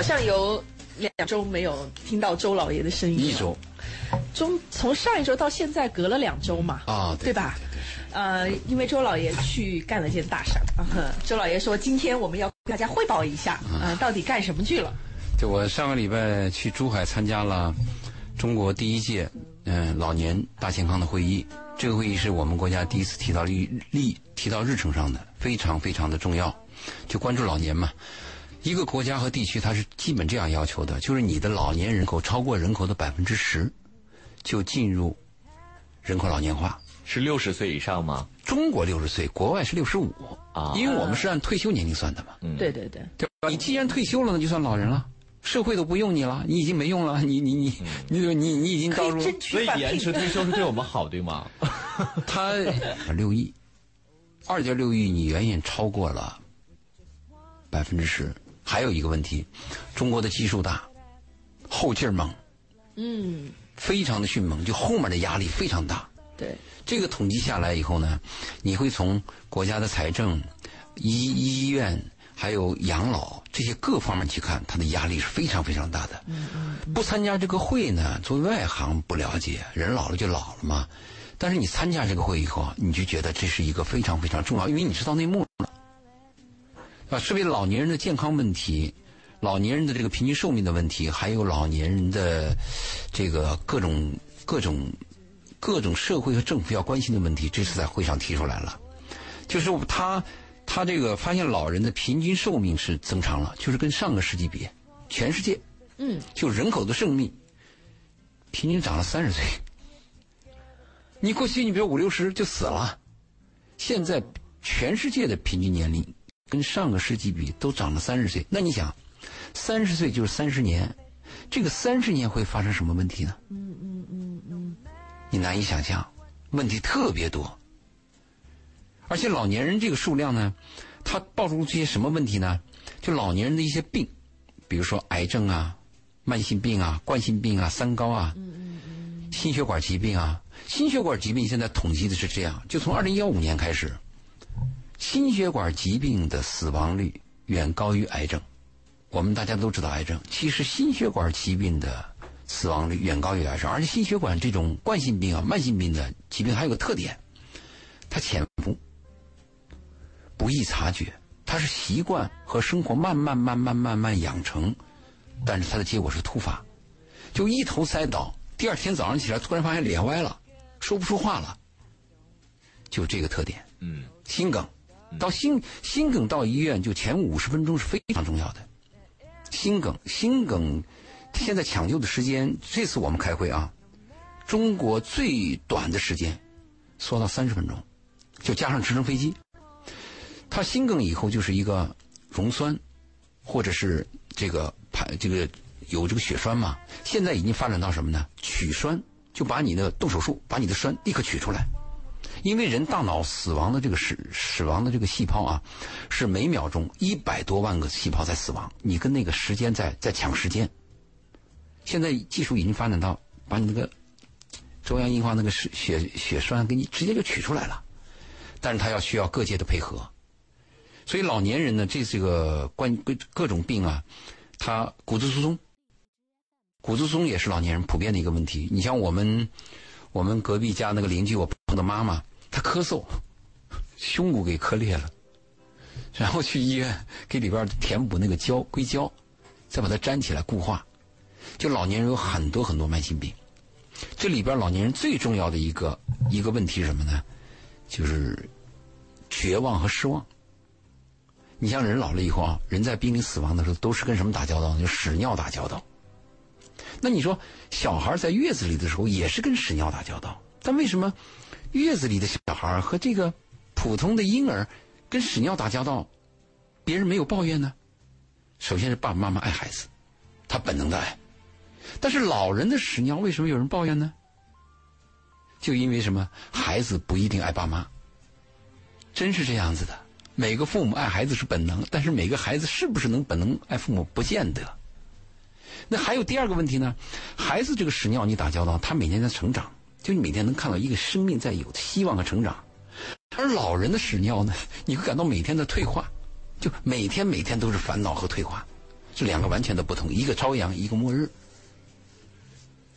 好像有两周没有听到周老爷的声音。一周。中从上一周到现在隔了两周嘛。啊，对吧？呃，因为周老爷去干了件大事儿。周老爷说：“今天我们要跟大家汇报一下，啊，到底干什么去了？”就我上个礼拜去珠海参加了中国第一届嗯老年大健康的会议。这个会议是我们国家第一次提到历历提到日程上的，非常非常的重要。就关注老年嘛，一个国家和地区它是基本这样要求的，就是你的老年人口超过人口的百分之十，就进入人口老年化。是六十岁以上吗？中国六十岁，国外是六十五啊，因为我们是按退休年龄算的嘛。嗯，对对对。对吧？你既然退休了，那就算老人了，社会都不用你了，你已经没用了，你你你你你你已经到入，所以延迟退休是对我们好，对吗？他六亿，二点六亿，你远远超过了百分之十。还有一个问题，中国的基数大，后劲儿猛，嗯，非常的迅猛，就后面的压力非常大。对。这个统计下来以后呢，你会从国家的财政、医医院还有养老这些各方面去看，它的压力是非常非常大的。不参加这个会呢，作为外行不了解，人老了就老了嘛。但是你参加这个会以后，你就觉得这是一个非常非常重要，因为你知道内幕了，啊，是为老年人的健康问题、老年人的这个平均寿命的问题，还有老年人的这个各种各种。各种社会和政府要关心的问题，这次在会上提出来了。就是他，他这个发现老人的平均寿命是增长了，就是跟上个世纪比，全世界，嗯，就人口的寿命平均长了三十岁。你过去你比如五六十就死了，现在全世界的平均年龄跟上个世纪比都长了三十岁。那你想，三十岁就是三十年，这个三十年会发生什么问题呢？嗯嗯嗯嗯。你难以想象，问题特别多，而且老年人这个数量呢，他暴露出些什么问题呢？就老年人的一些病，比如说癌症啊、慢性病啊、冠心病啊、三高啊、心血管疾病啊。心血管疾病现在统计的是这样：就从二零幺五年开始，心血管疾病的死亡率远高于癌症。我们大家都知道癌症，其实心血管疾病的。死亡率远高于癌症，而且心血管这种冠心病啊、慢性病的疾病还有个特点，它潜伏，不易察觉，它是习惯和生活慢慢、慢慢、慢慢养成，但是它的结果是突发，就一头栽倒，第二天早上起来突然发现脸歪了，说不出话了，就这个特点。嗯，心梗，到心心梗到医院就前五十分钟是非常重要的，心梗，心梗。现在抢救的时间，这次我们开会啊，中国最短的时间缩到三十分钟，就加上直升飞机。他心梗以后就是一个溶栓，或者是这个排这个有这个血栓嘛。现在已经发展到什么呢？取栓，就把你的动手术，把你的栓立刻取出来。因为人大脑死亡的这个死死亡的这个细胞啊，是每秒钟一百多万个细胞在死亡，你跟那个时间在在抢时间。现在技术已经发展到把你那个中央硬化那个血血栓给你直接就取出来了，但是它要需要各界的配合，所以老年人呢，这这个关各各种病啊，他骨质疏松，骨质疏松也是老年人普遍的一个问题。你像我们我们隔壁家那个邻居，我我的妈妈，她咳嗽，胸骨给磕裂了，然后去医院给里边填补那个胶硅胶，再把它粘起来固化。就老年人有很多很多慢性病，这里边老年人最重要的一个一个问题是什么呢？就是绝望和失望。你像人老了以后啊，人在濒临死亡的时候，都是跟什么打交道？就屎尿打交道。那你说小孩在月子里的时候也是跟屎尿打交道，但为什么月子里的小孩和这个普通的婴儿跟屎尿打交道，别人没有抱怨呢？首先是爸爸妈妈爱孩子，他本能的爱。但是老人的屎尿为什么有人抱怨呢？就因为什么？孩子不一定爱爸妈，真是这样子的。每个父母爱孩子是本能，但是每个孩子是不是能本能爱父母，不见得。那还有第二个问题呢？孩子这个屎尿你打交道，他每年在成长，就你每天能看到一个生命在有希望和成长。而老人的屎尿呢，你会感到每天的退化，就每天每天都是烦恼和退化。这两个完全的不同，一个朝阳，一个末日。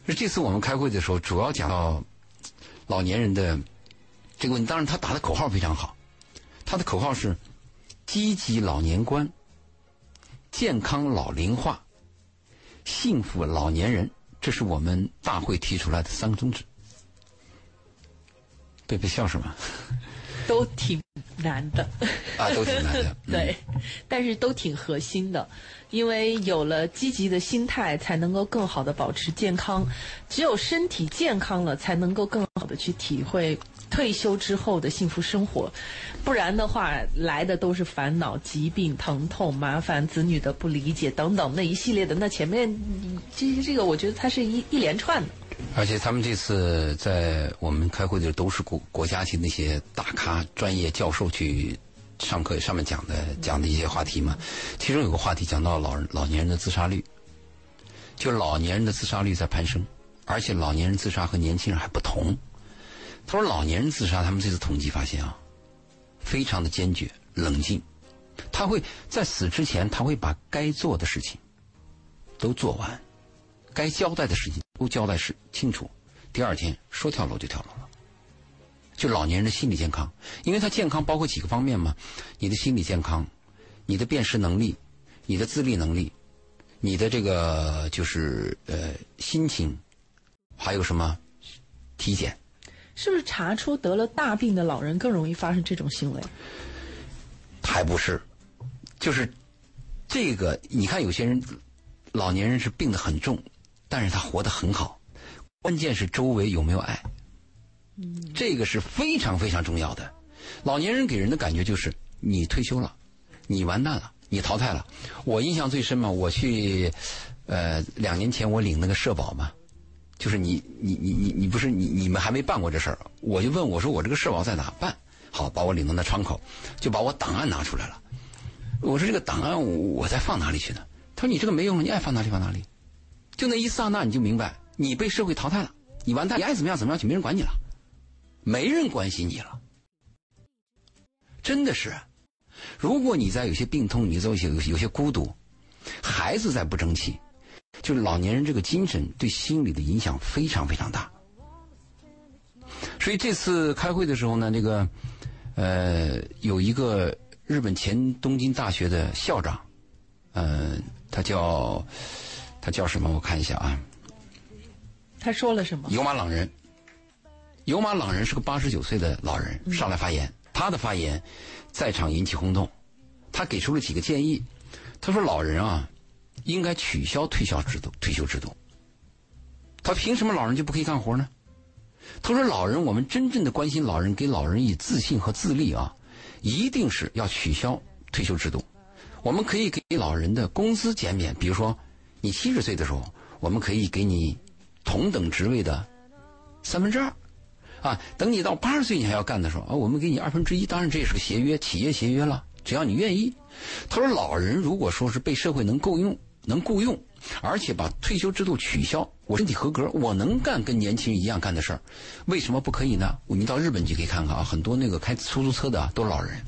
这次我们开会的时候，主要讲到老年人的这个问题。当然，他打的口号非常好，他的口号是“积极老年观、健康老龄化、幸福老年人”，这是我们大会提出来的三个宗旨。贝贝笑什么？都挺难的啊，都挺难的。对，但是都挺核心的，因为有了积极的心态，才能够更好的保持健康。只有身体健康了，才能够更好的去体会退休之后的幸福生活。不然的话，来的都是烦恼、疾病、疼痛、麻烦、子女的不理解等等那一系列的。那前面这这个，我觉得它是一一连串的。而且他们这次在我们开会的都是国国家级那些大咖、专业教授去上课，上面讲的讲的一些话题嘛。其中有个话题讲到老人老年人的自杀率，就老年人的自杀率在攀升，而且老年人自杀和年轻人还不同。他说老年人自杀，他们这次统计发现啊，非常的坚决、冷静，他会在死之前，他会把该做的事情都做完。该交代的事情都交代是清楚，第二天说跳楼就跳楼了。就老年人的心理健康，因为他健康包括几个方面嘛，你的心理健康，你的辨识能力，你的自立能力，你的这个就是呃心情，还有什么体检？是不是查出得了大病的老人更容易发生这种行为？还不是，就是这个，你看有些人老年人是病得很重。但是他活得很好，关键是周围有没有爱，这个是非常非常重要的。老年人给人的感觉就是你退休了，你完蛋了，你淘汰了。我印象最深嘛，我去，呃，两年前我领那个社保嘛，就是你你你你你不是你你们还没办过这事儿，我就问我说我这个社保在哪办？好，把我领到那窗口，就把我档案拿出来了。我说这个档案我再放哪里去呢？他说你这个没用，你爱放哪里放哪里。就那一刹那，你就明白，你被社会淘汰了，你完蛋，你爱怎么样怎么样，就没人管你了，没人关心你了。真的是，如果你在有些病痛，你在有些有些孤独，孩子在不争气，就是老年人这个精神对心理的影响非常非常大。所以这次开会的时候呢，这个呃，有一个日本前东京大学的校长，呃，他叫。他叫什么？我看一下啊。他说了什么？有马朗人，有马朗人是个八十九岁的老人上来发言，他的发言在场引起轰动。他给出了几个建议。他说：“老人啊，应该取消退休制度。退休制度。他凭什么老人就不可以干活呢？”他说：“老人，我们真正的关心老人，给老人以自信和自立啊，一定是要取消退休制度。我们可以给老人的工资减免，比如说。”你七十岁的时候，我们可以给你同等职位的三分之二，啊，等你到八十岁你还要干的时候啊，我们给你二分之一。当然这也是个协约，企业协约了，只要你愿意。他说，老人如果说是被社会能够用、能雇佣，而且把退休制度取消，我身体合格，我能干跟年轻人一样干的事儿，为什么不可以呢？你到日本去可以看看啊，很多那个开出租车的都是老人。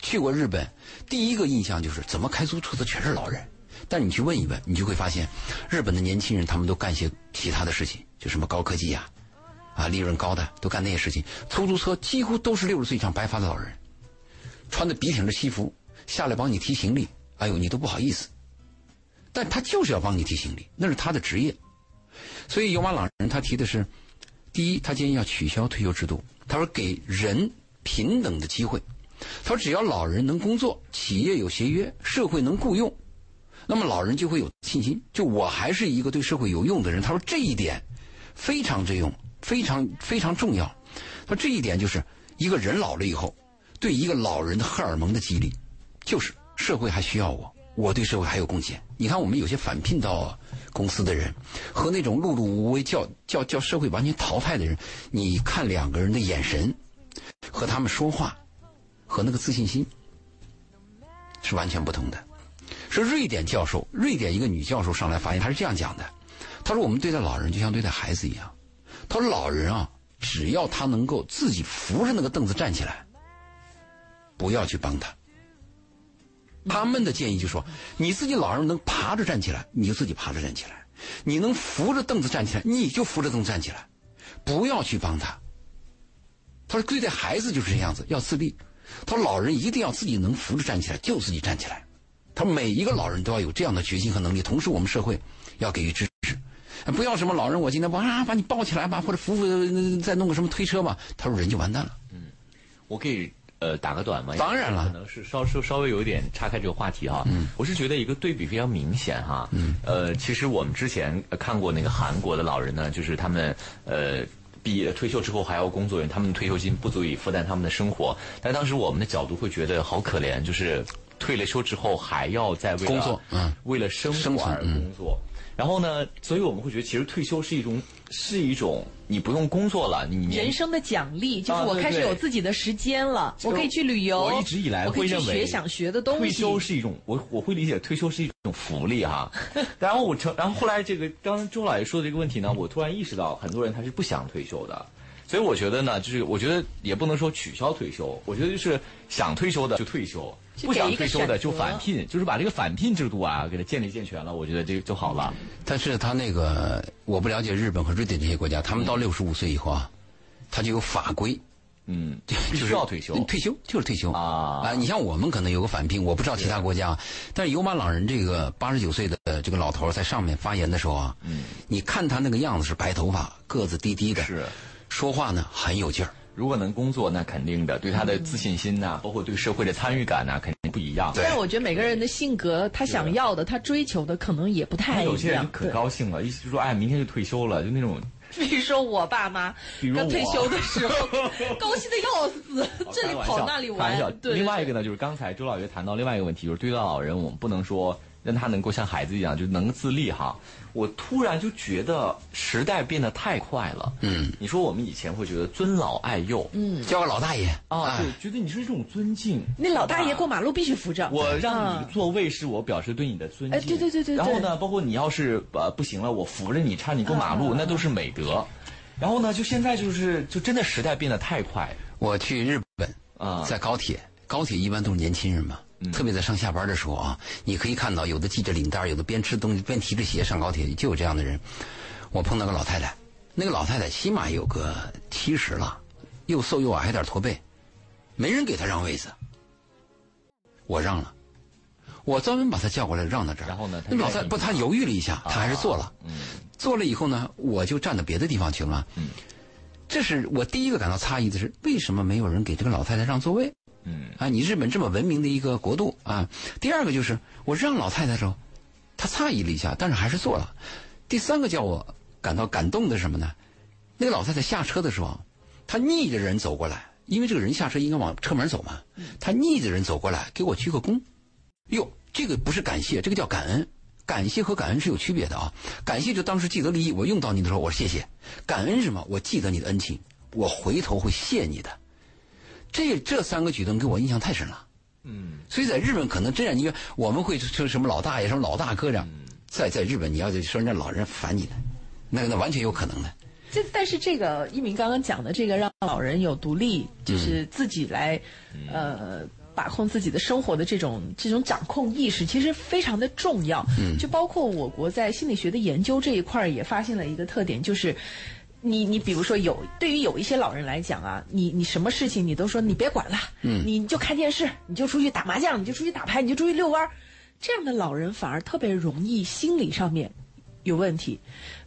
去过日本，第一个印象就是怎么开出租车的全是老人。但你去问一问，你就会发现，日本的年轻人他们都干些其他的事情，就什么高科技呀，啊，利润高的都干那些事情。出租车几乎都是六十岁以上白发的老人，穿的笔挺的西服下来帮你提行李，哎呦，你都不好意思。但他就是要帮你提行李，那是他的职业。所以有马老人他提的是，第一，他建议要取消退休制度，他说给人平等的机会，他说只要老人能工作，企业有协约，社会能雇佣。那么老人就会有信心，就我还是一个对社会有用的人。他说这一点非常之用，非常非常重要。他说这一点就是一个人老了以后，对一个老人的荷尔蒙的激励，就是社会还需要我，我对社会还有贡献。你看我们有些返聘到公司的人，和那种碌碌无为叫叫叫社会完全淘汰的人，你看两个人的眼神和他们说话和那个自信心是完全不同的。是瑞典教授，瑞典一个女教授上来发言，她是这样讲的：“她说我们对待老人就像对待孩子一样。她说老人啊，只要他能够自己扶着那个凳子站起来，不要去帮他。他们的建议就说，你自己老人能爬着站起来，你就自己爬着站起来；你能扶着凳子站起来，你就扶着凳子站起来，不要去帮他。他说，对待孩子就是这样子，要自立。他说，老人一定要自己能扶着站起来，就自己站起来。他每一个老人都要有这样的决心和能力，同时我们社会要给予支持，不要什么老人我今天哇把你抱起来吧，或者扶扶再弄个什么推车吧，他说人就完蛋了。嗯我可以呃打个短吗？当然了可能是稍稍稍微有一点岔开这个话题哈。嗯，我是觉得一个对比非常明显哈。嗯，呃，其实我们之前呃看过那个韩国的老人呢，就是他们呃毕业退休之后还要工作，他们的退休金不足以负担他们的生活。但当时我们的角度会觉得好可怜，就是退了休之后还要再为了工作嗯为了生生活而工作。然后呢，所以我们会觉得，其实退休是一种是一种你不用工作了，你人生的奖励就是我开始有自己的时间了，我可以去旅游。我一直以来会认为学想学的东西。退休是一种，我我会理解退休是一种福利哈。然后我成，然后后来这个刚刚周老爷说的这个问题呢，我突然意识到，很多人他是不想退休的。所以我觉得呢，就是我觉得也不能说取消退休，我觉得就是想退休的就退休，不想退休的就返聘，就是把这个返聘制度啊给它建立健全了，我觉得这个就好了。但是他那个我不了解日本和瑞典这些国家，他们到六十五岁以后啊，他就有法规，嗯，就必是须要退休。退休就是退休。啊。你像我们可能有个返聘，我不知道其他国家，但是有马老人这个八十九岁的这个老头在上面发言的时候啊，嗯，你看他那个样子是白头发，个子低低的，是。说话呢很有劲儿。如果能工作，那肯定的，对他的自信心呐、包括对社会的参与感呐、肯定不一样。但是我觉得每个人的性格，他想要的，他追求的可能也不太一样。有些人可高兴了，意思就是说，哎，明天就退休了，就那种对比如说我爸妈 比如刚退休的时候，高兴的要死，这里跑那里开玩笑玩。对，另外一个呢，就是刚才周老爷谈到另外一个问题，就是对待老人，我们不能说让他能够像孩子一样，就能自立哈。我突然就觉得时代变得太快了。嗯，你说我们以前会觉得尊老爱幼，嗯，叫个老大爷啊，觉得你是一种尊敬。那老大爷过马路必须扶着。我让你嗯座位是我表示对你的尊敬。哎对对对对对然后呢，包括你要是呃不行了，我扶着你，搀你过马路，那都是美德。然后呢，就现在就是就真的时代变得太快我去日本啊。在高铁，高铁一般都是年轻人嘛，特别在上下班的时候啊，你可以看到有的系着领带，有的边吃东西边提着鞋上高铁，就有这样的人。我碰到个老太太，那个老太太起码有个七十了，又瘦又矮，还有点驼背，没人给她让位子，我让了。我专门把她叫过来让到这儿，然后呢她那老太愿意不，她犹豫了一下，她还是坐了。嗯坐了以后呢，我就站到别的地方去了。嗯，这是我第一个感到诧异的是，为什么没有人给这个老太太让座位？嗯啊，你日本这么文明的一个国度啊。第二个就是我让老太太的时候，她诧异了一下，但是还是做了。第三个叫我感到感动的是什么呢？那个老太太下车的时候，她逆着人走过来，因为这个人下车应该往车门走嘛，她逆着人走过来给我鞠个躬。哟，这个不是感谢，这个叫感恩。感谢和感恩是有区别的啊。感谢就当时既得利益，我用到你的时候，我说谢谢。感恩是什么？我记得你的恩情，我回头会谢你的。这这三个举动给我印象太深了。嗯，所以在日本可能这样，你看我们会称什么老大爷、什么老大哥这样，在在日本你要说人家老人烦你的，那那完全有可能的。这但是这个一鸣刚刚讲的这个让老人有独立，就是自己来，呃。把控自己的生活的这种这种掌控意识，其实非常的重要。嗯，就包括我国在心理学的研究这一块儿也发现了一个特点，就是你你比如说有对于有一些老人来讲啊，你你什么事情你都说你别管了，嗯，你就看电视，你就出去打麻将，你就出去打牌，你就出去遛弯儿，这样的老人反而特别容易心理上面有问题，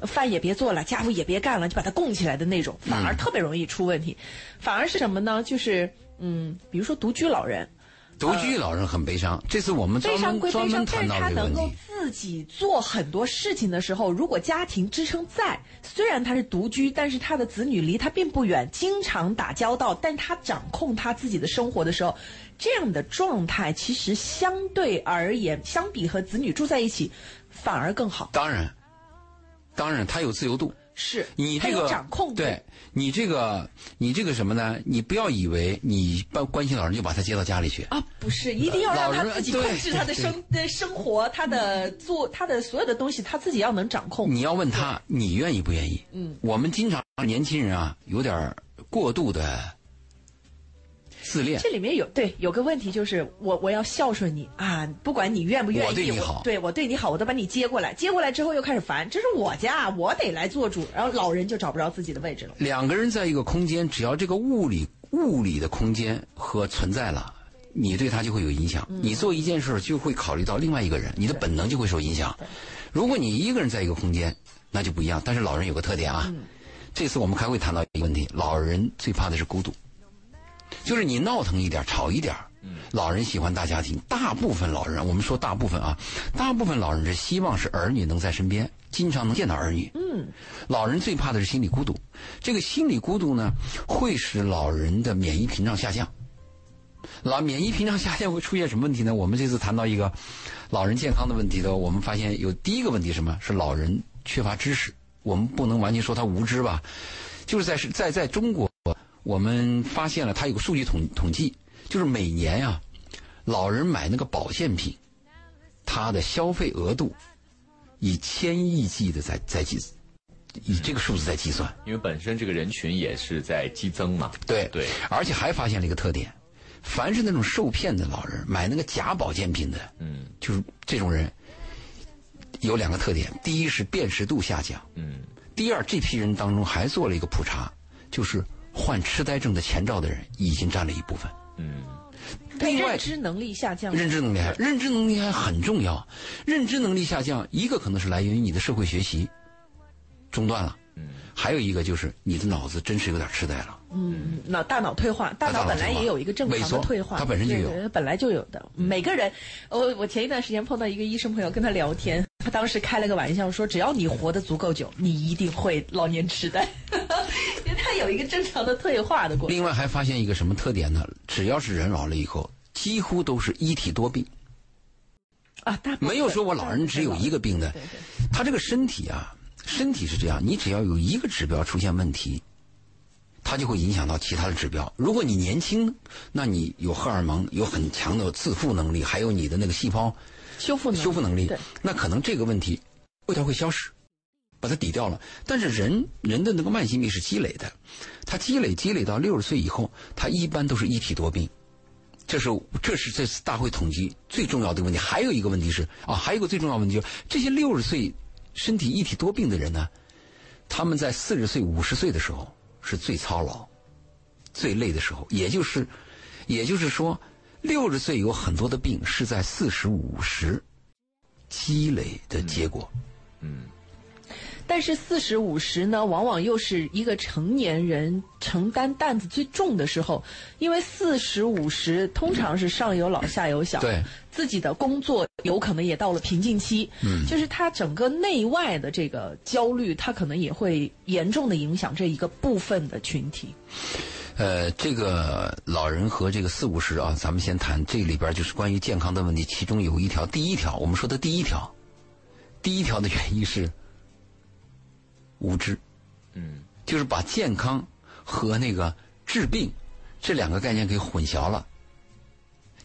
饭也别做了，家务也别干了，就把他供起来的那种，反而特别容易出问题。反而是什么呢？就是嗯，比如说独居老人，独居老人很悲伤，这次我们悲专门伤归悲伤，专门谈但是他到这个问题。能够自己做很多事情的时候，如果家庭支撑在，虽然他是独居，但是他的子女离他并不远，经常打交道，但他掌控他自己的生活的时候，这样的状态其实相对而言，相比和子女住在一起，反而更好。当然，当然他有自由度。是你这个有掌控度对你这个你这个什么呢？你不要以为你关关心老人就把他接到家里去。啊，不是，一定要让他自己控制他的生的生活，他的做他的所有的东西，他自己要能掌控。你要问他，你愿意不愿意？嗯，我们经常年轻人啊，有点过度的自恋。这里面有对有个问题就是我我要孝顺你啊，不管你愿不愿意，我对你好对我对你好，我都把你接过来，接过来之后又开始烦，这是我家，我得来做主，然后老人就找不着自己的位置了。两个人在一个空间，只要这个物理物理的空间和存在了，你对他就会有影响。你做一件事就会考虑到另外一个人，你的本能就会受影响。如果你一个人在一个空间，那就不一样。但是老人有个特点啊，这次我们开会谈到一个问题，老人最怕的是孤独，就是你闹腾一点、吵一点儿。老人喜欢大家庭，大部分老人，我们说大部分啊，大部分老人是希望是儿女能在身边，经常能见到儿女。嗯，老人最怕的是心理孤独，这个心理孤独呢，会使老人的免疫屏障下降。老免疫屏障下降会出现什么问题呢？我们这次谈到一个老人健康的问题的，我们发现有第一个问题什么？是老人缺乏知识。我们不能完全说他无知吧，就是在是在在中国，我们发现了他有个数据统统计，就是每年呀、老人买那个保健品，他的消费额度以千亿计的在在计，以这个数字在计算。因为本身这个人群也是在激增嘛。对对，而且还发现了一个特点，凡是那种受骗的老人买那个假保健品的，嗯就是这种人有两个特点：第一是辨识度下降，嗯第二这批人当中还做了一个普查，就是患痴呆症的前兆的人已经占了一部分。嗯另外认知能力下降，认知能力还认知能力还很重要，认知能力下降，一个可能是来源于你的社会学习中断了，嗯还有一个就是你的脑子真是有点痴呆了。嗯，脑大脑退化，大大脑脑本来也有一个正常的退化，它本身就有本来就有的。每个人，我我前一段时间碰到一个医生朋友，跟他聊天，他当时开了个玩笑说，只要你活得足够久，你一定会老年痴呆，因为他有一个正常的退化的过程。另外还发现一个什么特点呢？只要是人老了以后，几乎都是一体多病，啊，没有说我老人只有一个病的对对。他这个身体啊，身体是这样，你只要有一个指标出现问题，它就会影响到其他的指标。如果你年轻，那你有荷尔蒙，有很强的自复能力，还有你的那个细胞修复能力修复能力，那可能这个问题味道会消失，把它抵掉了。但是人人的那个慢性病是积累的，它积累积累到六十岁以后，它一般都是一体多病。这是这是这次大会统计最重要的问题。还有一个问题是啊，还有一个最重要问题就是这些六十岁身体一体多病的人呢，他们在四十岁、五十岁的时候是最操劳、最累的时候，也就是也就是说，六十岁有很多的病是在四十五十积累的结果。嗯但是四十五十呢，往往又是一个成年人承担担子最重的时候，因为四十五十通常是上有老下有小，对，自己的工作有可能也到了瓶颈期，嗯，就是他整个内外的这个焦虑，他可能也会严重的影响这一个部分的群体。呃，这个老人和这个四五十啊，咱们先谈这里边就是关于健康的问题，其中有一条，第一条，我们说的第一条，第一条的原因是无知，嗯就是把健康和那个治病这两个概念给混淆了。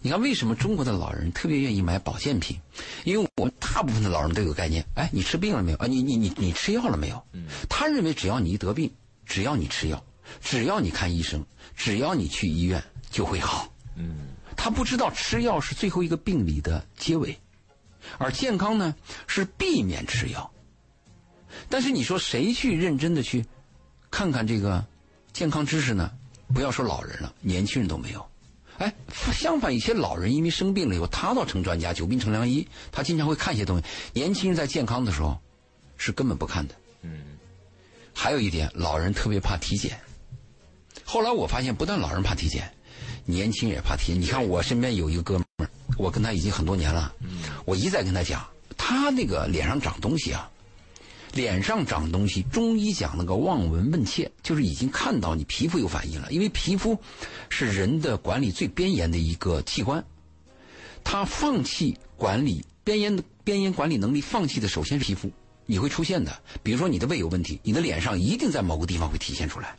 你看，为什么中国的老人特别愿意买保健品？因为我们大部分的老人都有概念，哎，你吃病了没有？啊，你你你你吃药了没有？他认为只要你一得病，只要你吃药，只要你看医生，只要你去医院就会好。嗯他不知道吃药是最后一个病理的结尾，而健康呢是避免吃药。但是你说谁去认真的去看看这个健康知识呢？不要说老人了，年轻人都没有。哎，相反，一些老人因为生病了以后，他倒成专家，久病成良医，他经常会看一些东西。年轻人在健康的时候是根本不看的。嗯还有一点，老人特别怕体检。后来我发现，不但老人怕体检，年轻人也怕体检。你看我身边有一个哥们儿，我跟他已经很多年了，我一再跟他讲，他那个脸上长东西啊，脸上长东西，中医讲那个望闻问切，就是已经看到你皮肤有反应了，因为皮肤是人的管理最边沿的一个器官，他放弃管理边沿的边沿管理能力，放弃的首先是皮肤，你会出现的。比如说你的胃有问题，你的脸上一定在某个地方会体现出来。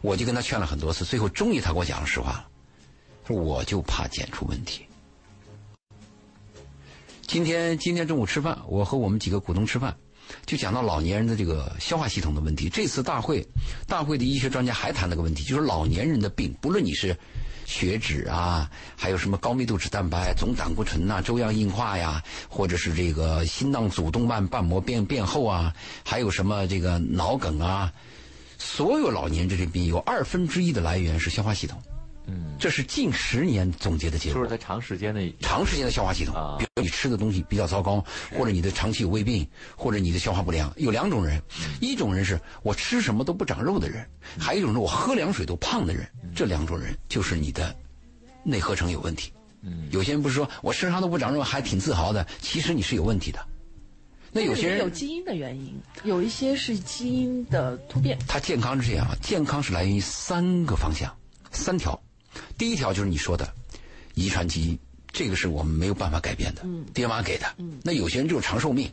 我就跟他劝了很多次，最后终于他给我讲了实话了，说我就怕检出问题。今天今天中午吃饭，我和我们几个股东吃饭，就讲到老年人的这个消化系统的问题。这次大会，大会的医学专家还谈了个问题，就是老年人的病，不论你是血脂啊，还有什么高密度脂蛋白、总胆固醇呐、粥样硬化呀，或者是这个心脏主动脉瓣膜变变厚啊，还有什么这个脑梗啊，所有老年这些病有二分之一的来源是消化系统。嗯，这是近十年总结的结果。就是在长时间的长时间的消化系统，比如你吃的东西比较糟糕，或者你的长期有胃病，或者你的消化不良，有两种人，一种人是我吃什么都不长肉的人，还有一种是我喝凉水都胖的人。这两种人就是你的内合成有问题。嗯，有些人不是说我身上都不长肉还挺自豪的，其实你是有问题的。那有些人有基因的原因，有一些是基因的突变。他健康是这样啊，健康是来源于三个方向，三条。第一条就是你说的遗传基因，这个是我们没有办法改变的，爹妈给的。那有些人就是长寿命，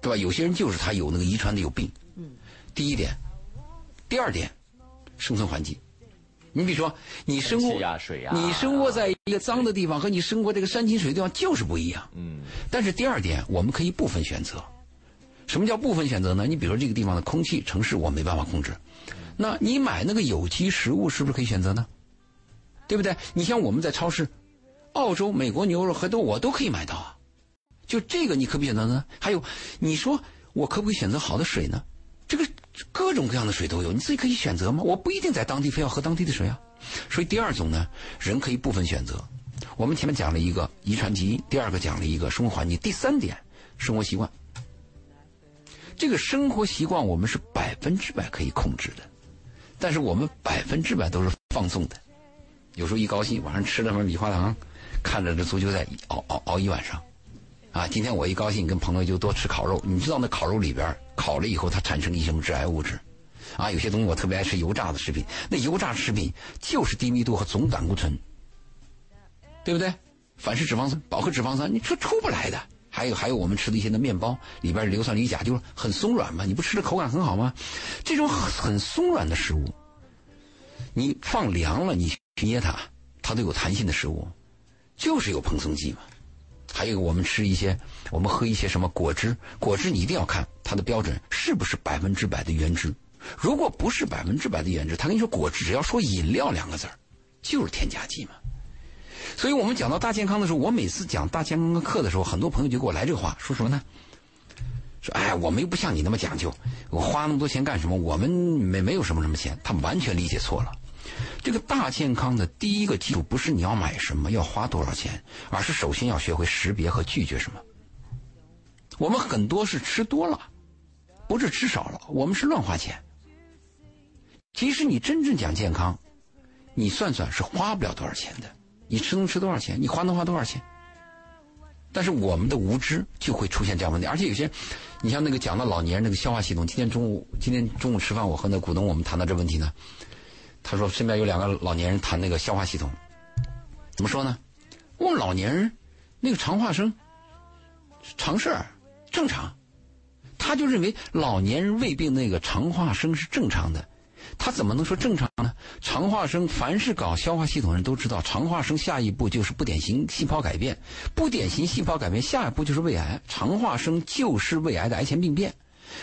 对吧？有些人就是他有那个遗传的有病。第一点，第二点，生存环境。你比如说，你生活你生活在一个脏的地方，和你生活这个山清水的地方就是不一样。嗯。但是第二点，我们可以部分选择。什么叫部分选择呢？你比如说这个地方的空气、城市，我没办法控制。那你买那个有机食物，是不是可以选择呢？对不对？你像我们在超市，澳洲、美国牛肉和都我都可以买到啊。就这个你可不可以选择呢？还有，你说我可不可以选择好的水呢？这个各种各样的水都有，你自己可以选择吗？我不一定在当地非要喝当地的水啊。所以第二种呢，人可以部分选择。我们前面讲了一个遗传基因，第二个讲了一个生活环境，第三点生活习惯。这个生活习惯我们是百分之百可以控制的，但是我们百分之百都是放纵的。有时候一高兴，晚上吃了什么米花糖，看着这足球赛熬熬熬一晚上，啊！今天我一高兴，跟朋友就多吃烤肉。你知道那烤肉里边烤了以后，它产生一些什么致癌物质？啊，有些东西我特别爱吃油炸的食品，那油炸食品就是低密度和总胆固醇，对不对？反式脂肪酸、饱和脂肪酸，你出出不来的。还有还有我们吃的一些的面包里边硫酸铝钾，就是很松软嘛，你不吃的口感很好吗？这种很松软的食物，你放凉了，你。捏它，它都有弹性的食物，就是有蓬松剂嘛。还有我们吃一些，我们喝一些什么果汁，果汁你一定要看它的标准是不是百分之百的原汁。如果不是百分之百的原汁，他跟你说果汁，只要说饮料两个字儿，就是添加剂嘛。所以我们讲到大健康的时候，我每次讲大健康课的时候，很多朋友就给我来这个话，说什么呢？说哎，我们又不像你那么讲究，我花那么多钱干什么？我们没没有什么什么钱，他完全理解错了。这个大健康的第一个基础不是你要买什么要花多少钱，而是首先要学会识别和拒绝什么。我们很多是吃多了，不是吃少了，我们是乱花钱。其实你真正讲健康，你算算是花不了多少钱的。你吃能吃多少钱？你花能花多少钱？但是我们的无知就会出现这样问题，而且有些，你像那个讲到老年人那个消化系统，今天中午今天中午吃饭，我和那股东我们谈到这问题呢。他说：“身边有两个老年人谈那个消化系统，怎么说呢？问老年人那个肠化生常事儿正常，他就认为老年人胃病那个肠化生是正常的。他怎么能说正常呢？肠化生，凡是搞消化系统人都知道，肠化生下一步就是不典型细胞改变，不典型细胞改变下一步就是胃癌。肠化生就是胃癌的癌前病变，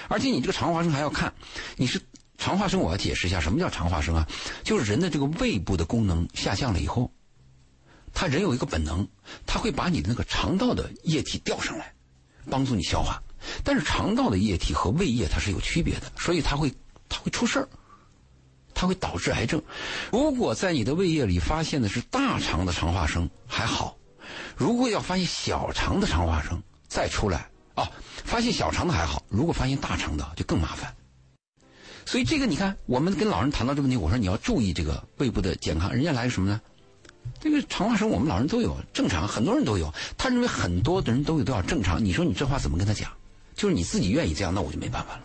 而且你这个肠化生还要看你是。”肠化生，我要解释一下，什么叫肠化生啊？就是人的这个胃部的功能下降了以后，他人有一个本能，他会把你的那个肠道的液体调上来，帮助你消化。但是肠道的液体和胃液它是有区别的，所以它会它会出事儿，它会导致癌症。如果在你的胃液里发现的是大肠的肠化生还好，如果要发现小肠的肠化生再出来啊，发现小肠的还好，如果发现大肠的就更麻烦。所以这个你看，我们跟老人谈到这个问题，我说你要注意这个胃部的健康。人家来什么呢？这个肠化生我们老人都有，正常，很多人都有。他认为很多的人都有都要正常。你说你这话怎么跟他讲？就是你自己愿意这样，那我就没办法了。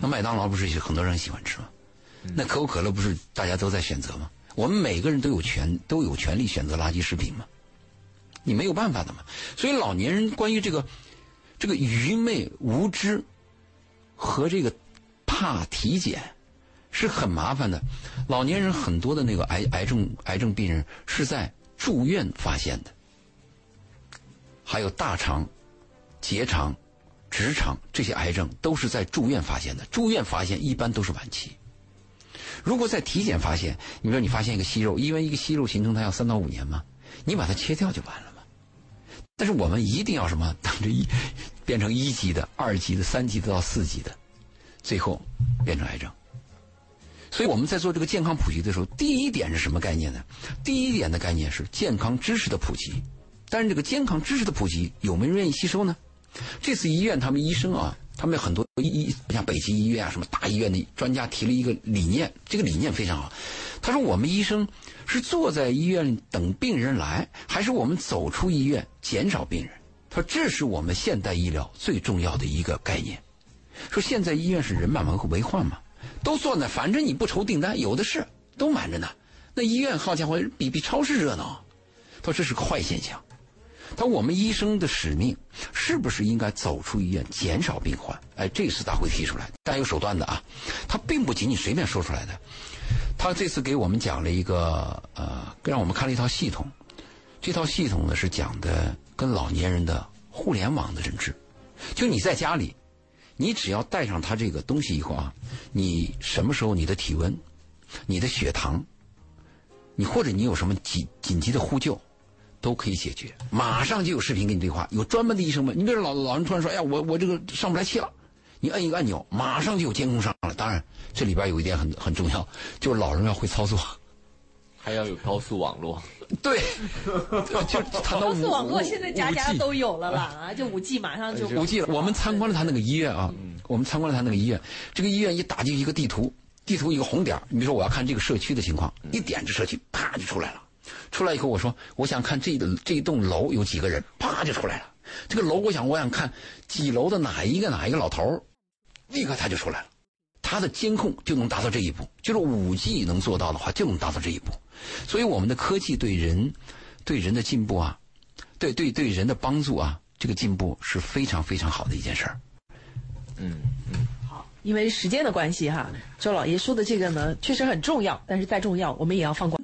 那麦当劳不是很多人喜欢吃吗？那可口可乐不是大家都在选择吗？我们每个人都有权都有权利选择垃圾食品吗？你没有办法的嘛。所以老年人关于这个这个愚昧无知和这个。怕体检是很麻烦的，老年人很多的那个癌癌症癌症病人是在住院发现的，还有大肠、结肠、直肠这些癌症都是在住院发现的，住院发现一般都是晚期。如果在体检发现，你说你发现一个息肉，因为一个息肉形成它要三到五年嘛，你把它切掉就完了嘛。但是我们一定要什么？等着一变成一级的、二级的、三级的到四级的，最后变成癌症。所以我们在做这个健康普及的时候，第一点是什么概念呢？第一点的概念是健康知识的普及。但是这个健康知识的普及有没有人愿意吸收呢？这次医院他们医生啊，他们有很多医医像北京医院啊什么大医院的专家提了一个理念，这个理念非常好。他说我们医生是坐在医院等病人来，还是我们走出医院减少病人？他说这是我们现代医疗最重要的一个概念。说现在医院是人满为患嘛，都坐那，反正你不愁订单，有的是，都满着呢。那医院好家伙比比超市热闹。他说这是个坏现象。他说我们医生的使命是不是应该走出医院，减少病患？哎，这次大会提出来，但有手段的啊，他并不仅仅随便说出来的。他这次给我们讲了一个呃，让我们看了一套系统。这套系统呢是讲的跟老年人的互联网的认知。就你在家里，你只要带上他这个东西以后啊，你什么时候你的体温、你的血糖，你或者你有什么紧紧急的呼救。都可以解决，马上就有视频跟你对话，有专门的医生们。你比如老老人突然说：“哎呀，我我这个上不来气了。”你摁一个按钮，马上就有监控上了。当然，这里边有一点很很重要，就是老人要会操作，还要有高速网络。对，就高速网络现在家家都有了啦啊！就五 G 马上就五 G 了。我们参观了他那个医院啊，我们参观了他那个医院。这个医院一打进一个地图，地图一个红点你比如说我要看这个社区的情况，一点这社区，啪就出来了。出来以后，我说我想看这的这栋楼有几个人，啪就出来了。这个楼，我想我想看几楼的哪一个哪一个老头立刻他就出来了。他的监控就能达到这一步，就是五 G 能做到的话，就能达到这一步。所以我们的科技对人对人的进步啊，对对对人的帮助啊，这个进步是非常非常好的一件事儿。嗯嗯，好，因为时间的关系哈，周老爷说的这个呢确实很重要，但是再重要，我们也要放过。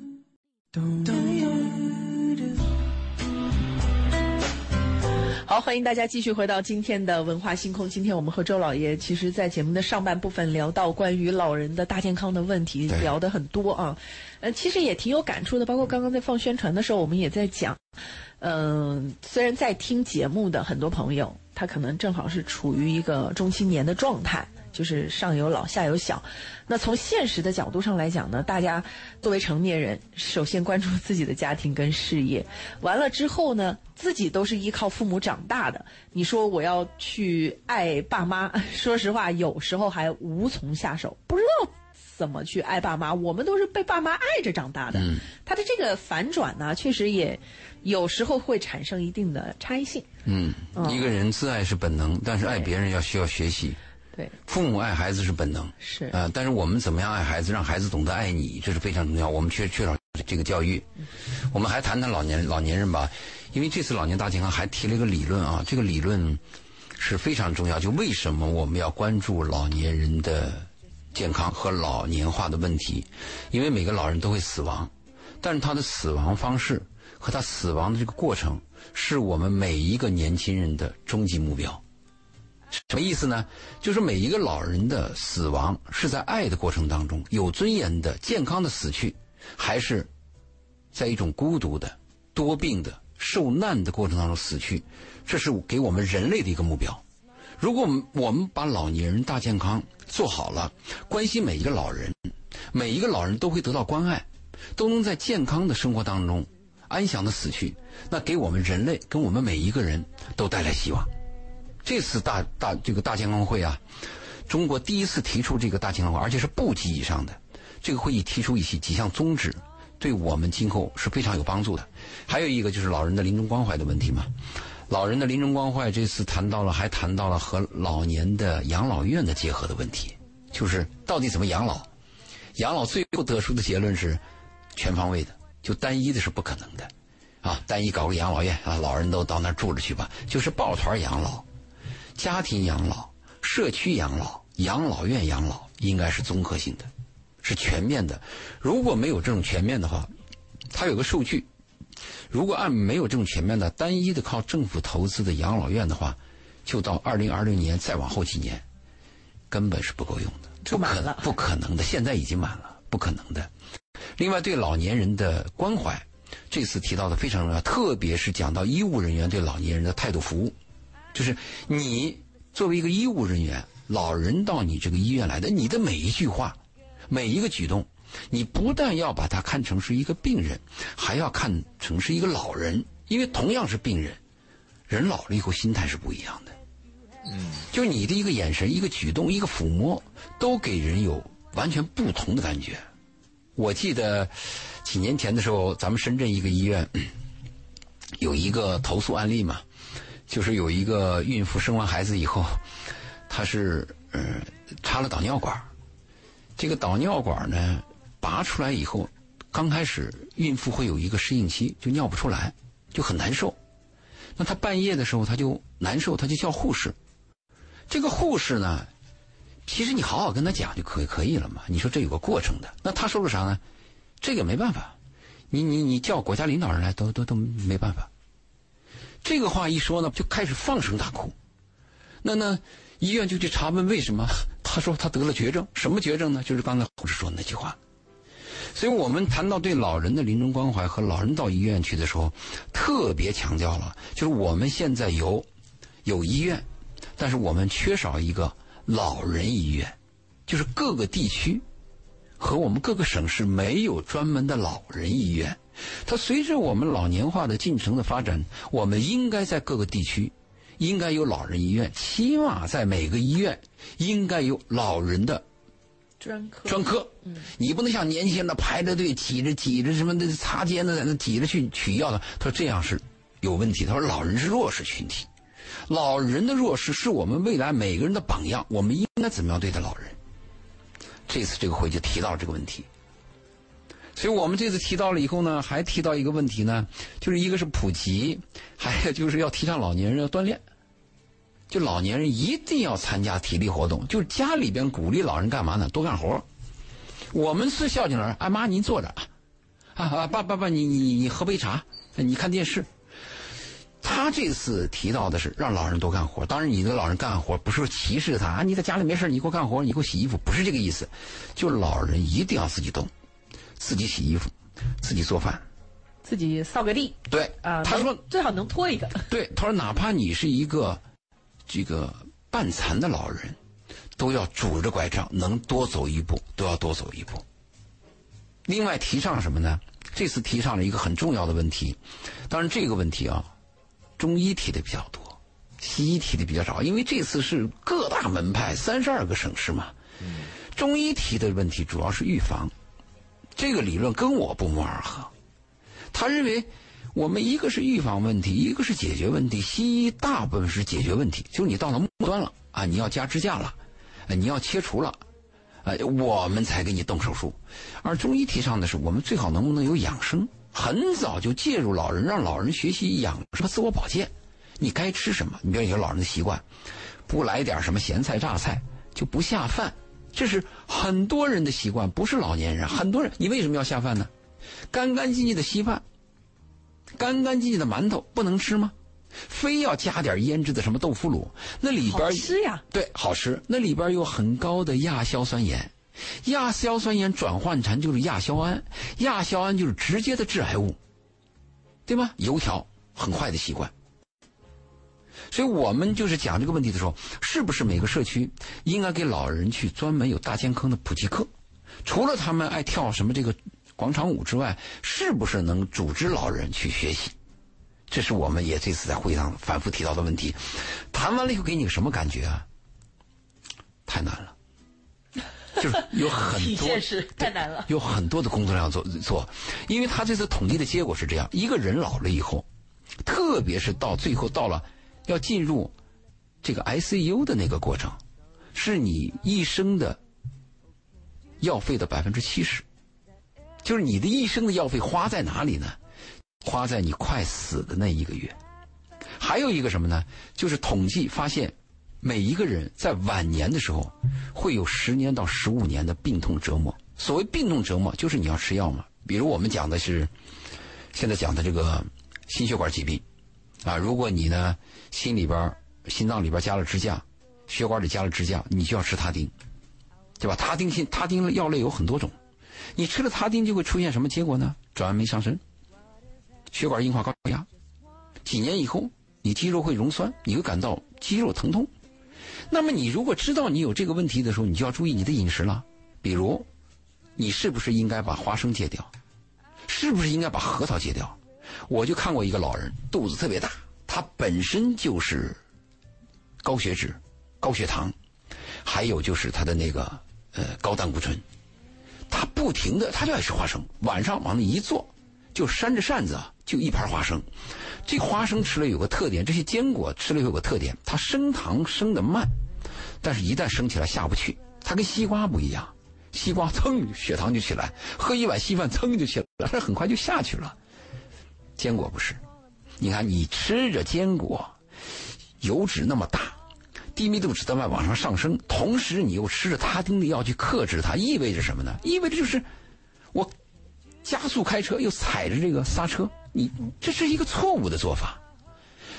好，欢迎大家继续回到今天的文化星空。今天我们和周老爷，其实，在节目的上半部分聊到关于老人的大健康的问题，聊的很多啊。呃，其实也挺有感触的。包括刚刚在放宣传的时候，我们也在讲。嗯，虽然在听节目的很多朋友，他可能正好是处于一个中青年的状态。就是上有老下有小，那从现实的角度上来讲呢，大家作为成年人，首先关注 自己的家庭跟事业，完了之后呢，自己都是依靠父母长大的。你说我要去爱爸妈，说实话，有时候还无从下手，不知道怎么去爱爸妈。我们都是被爸妈爱着长大的，他的这个反转呢，确实也有时候会产生一定的差异性。嗯，一个人自爱是本能，但是爱别人要需要学习。对，父母爱孩子是本能，是啊，但是我们怎么样爱孩子，让孩子懂得爱你，这是非常重要。我们缺缺少这个教育。我们还谈谈老年老年人吧，因为这次老年大健康还提了一个理论啊，这个理论是非常重要。就为什么我们要关注老年人的健康和老年化的问题？因为每个老人都会死亡，但是他的死亡方式和他死亡的这个过程，是我们每一个年轻人的终极目标。什么意思呢？就是每一个老人的死亡是在爱的过程当中，有尊严的、健康的死去，还是在一种孤独的、多病的、受难的过程当中死去？这是给我们人类的一个目标。如果我们我们把老年人大健康做好了，关心每一个老人，每一个老人都会得到关爱，都能在健康的生活当中安详的死去，那给我们人类跟我们每一个人都带来希望。这次大大这个大健康会啊，中国第一次提出这个大健康会，而且是部级以上的这个会议提出一些几项宗旨，对我们今后是非常有帮助的。还有一个就是老人的临终关怀的问题嘛，老人的临终关怀这次谈到了，还谈到了和老年的养老院的结合的问题，就是到底怎么养老？养老最后得出的结论是全方位的，就单一的是不可能的啊，单一搞个养老院啊，老人都到那儿住着去吧，就是抱团养老。家庭养老、社区养老、养老院养老应该是综合性的，是全面的。如果没有这种全面的话，它有个数据，如果按没有这种全面的、单一的靠政府投资的养老院的话，就到二零二六年再往后几年，根本是不够用的，不可能不可能的，现在已经满了，不可能的。另外，对老年人的关怀，这次提到的非常重要，特别是讲到医务人员对老年人的态度服务，就是你作为一个医务人员，老人到你这个医院来的，你的每一句话，每一个举动，你不但要把他看成是一个病人，还要看成是一个老人，因为同样是病人，人老了以后心态是不一样的。嗯，就你的一个眼神、一个举动、一个抚摸，都给人有完全不同的感觉。我记得几年前的时候，咱们深圳一个医院有一个投诉案例嘛，就是有一个孕妇生完孩子以后，她是呃插了导尿管，这个导尿管呢拔出来以后，刚开始孕妇会有一个适应期，就尿不出来，就很难受。那她半夜的时候，她就难受，她就叫护士。这个护士呢，其实你好好跟他讲就可以可以了嘛。你说这有个过程的，那他说了啥呢？这个没办法，你你你叫国家领导人来都都都没办法。这个话一说呢，就开始放声大哭。那那医院就去查问为什么？他说他得了绝症，什么绝症呢？就是刚才护士说的那句话。所以我们谈到对老人的临终关怀和老人到医院去的时候，特别强调了，就是我们现在有有医院。但是我们缺少一个老人医院，就是各个地区和我们各个省市没有专门的老人医院。它随着我们老年化的进程的发展，我们应该在各个地区应该有老人医院，起码在每个医院应该有老人的专科。专科，嗯，你不能像年轻人那排着队挤着挤着什么的擦肩的在那挤着去取药的。他说这样是有问题。他说老人是弱势群体。老人的弱势是我们未来每个人的榜样，我们应该怎么样对待老人？这次这个会就提到了这个问题，所以我们这次提到了以后呢，还提到一个问题呢，就是一个是普及，还有就是要提倡老年人要锻炼，就老年人一定要参加体力活动，就是家里边鼓励老人干嘛呢？多干活。我们是孝敬老人，哎妈您坐着，啊啊爸爸爸你你你喝杯茶，你看电视。他这次提到的是让老人多干活，当然你的老人干活不是说歧视他啊，你在家里没事你给我干活，你给我洗衣服，不是这个意思，就老人一定要自己动，自己洗衣服，自己做饭，自己扫个地。对啊，他说最好能拖一个。对，他说哪怕你是一个这个半残的老人，都要拄着拐杖能多走一步，都要多走一步。另外提倡什么呢？这次提倡了一个很重要的问题，当然这个问题啊。中医提的比较多，西医提的比较少，因为这次是各大门派三十二个省市嘛。中医提的问题主要是预防，这个理论跟我不谋而合。他认为我们一个是预防问题，一个是解决问题。西医大部分是解决问题，就是你到了末端了啊，你要加支架了，你要切除了，啊，我们才给你动手术。而中医提倡的是，我们最好能不能有养生。很早就介入老人，让老人学习养什么自我保健。你该吃什么？你比如有老人的习惯，不来点什么咸菜榨菜就不下饭，这是很多人的习惯，不是老年人。很多人，你为什么要下饭呢？干干净净的稀饭，干干净净的馒头不能吃吗？非要加点腌制的什么豆腐乳，那里边吃呀？对，好吃。那里边有很高的亚硝酸盐。亚硝酸盐转换成就是亚硝胺，亚硝胺就是直接的致癌物，对吗？油条很坏的习惯，所以我们就是讲这个问题的时候，是不是每个社区应该给老人去专门有大健康的普及课？除了他们爱跳什么这个广场舞之外，是不是能组织老人去学习？这是我们也这次在会上反复提到的问题。谈完了以后，给你个什么感觉啊？太难了。就是有很 多，太难了。有很多的工作量要做做，因为他这次统计的结果是这样：一个人老了以后，特别是到最后到了要进入这个 ICU 的那个过程，是你一生的药费的百分之七十。就是你的一生的药费花在哪里呢？花在你快死的那一个月。还有一个什么呢？就是统计发现。每一个人在晚年的时候，会有十年到十五年的病痛折磨。所谓病痛折磨，就是你要吃药嘛。比如我们讲的是，现在讲的这个心血管疾病，啊，如果你呢心里边心脏里边加了支架，血管里加了支架，你就要吃他汀，对吧？他汀心他汀药类有很多种，你吃了他汀就会出现什么结果呢？转氨酶上升，血管硬化高血压，几年以后你肌肉会溶酸，你会感到肌肉疼痛。那么你如果知道你有这个问题的时候，你就要注意你的饮食了，比如你是不是应该把花生戒掉，是不是应该把核桃戒掉？我就看过一个老人，肚子特别大，他本身就是高血脂、高血糖，还有就是他的那个呃高胆固醇，他不停的他就爱吃花生，晚上往那一坐，就扇着扇子就一盘花生。这花生吃了有个特点，这些坚果吃了有个特点，它升糖升的慢，但是一旦升起来下不去，它跟西瓜不一样，西瓜噌血糖就起来，喝一碗稀饭噌就起来了，这很快就下去了。坚果不是，你看你吃着坚果，油脂那么大，低密度脂蛋白往上上升，同时你又吃着他汀的药去克制它，意味着什么呢？意味着就是我加速开车又踩着这个刹车，你这是一个错误的做法。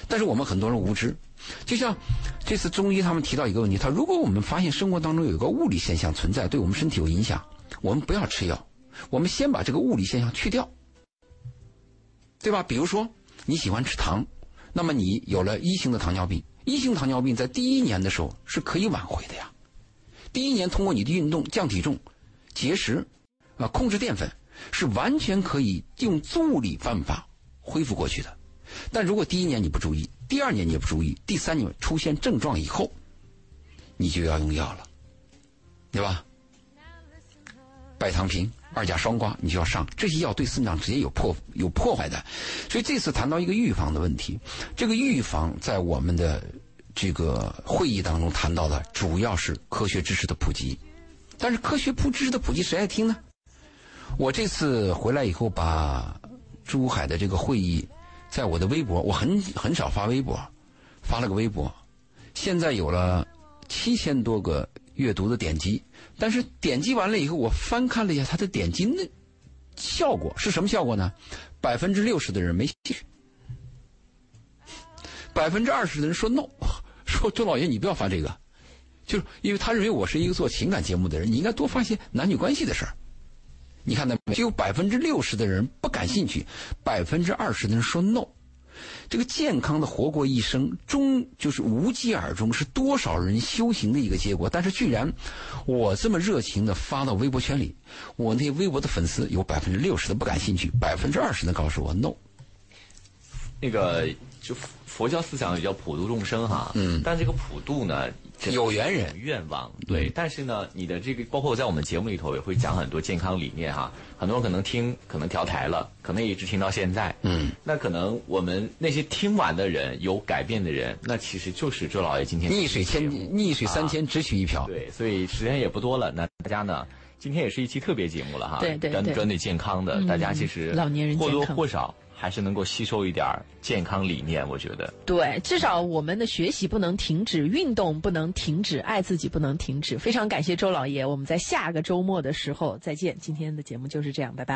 但是我们很多人无知，就像这次中医他们提到一个问题，他如果我们发现生活当中有一个物理现象存在，对我们身体有影响，我们不要吃药，我们先把这个物理现象去掉。对吧？比如说你喜欢吃糖，那么你有了一型的糖尿病，一型糖尿病在第一年的时候是可以挽回的呀。第一年通过你的运动降体重、节食啊，控制淀粉，是完全可以用助理办法恢复过去的。但如果第一年你不注意，第二年你也不注意，第三年出现症状以后，你就要用药了，对吧？拜糖平。二甲双胍，你就要上这些药，对肾脏直接有破有破坏的。所以这次谈到一个预防的问题，这个预防在我们的这个会议当中谈到的主要是科学知识的普及。但是科学普知识的普及谁爱听呢？我这次回来以后，把珠海的这个会议在我的微博，我很很少发微博，发了个微博，现在有了七千多个阅读的点击。但是点击完了以后，我翻看了一下它的点击那效果是什么效果呢？百分之六十的人没兴趣，百分之二十的人说 no，说周老爷你不要发这个，就是因为他认为我是一个做情感节目的人，你应该多发些男女关系的事儿。你看到没有？只有百分之六十的人不感兴趣，百分之二十的人说 no。这个健康的活过一生，终就是无疾而终，是多少人修行的一个结果。但是居然，我这么热情的发到微博圈里，我那微博的粉丝有百分之六十的不感兴趣，百分之二十的告诉我 no。那个就佛教思想也叫普度众生哈，嗯，但这个普度呢？有缘人愿望。对，但是呢，你的这个包括在我们节目里头也会讲很多健康理念哈，很多人可能听可能调台了，可能一直听到现在，嗯，那可能我们那些听完的人有改变的人，那其实就是周老爷今天逆水千逆水三千只取一瓢，对，所以时间也不多了，那大家呢，今天也是一期特别节目了哈，对对对，专针对健康的，大家其实老年人或多或少。还是能够吸收一点健康理念，我觉得。对，至少我们的学习不能停止，运动不能停止，爱自己不能停止。非常感谢周老爷，我们在下个周末的时候再见。今天的节目就是这样，拜拜。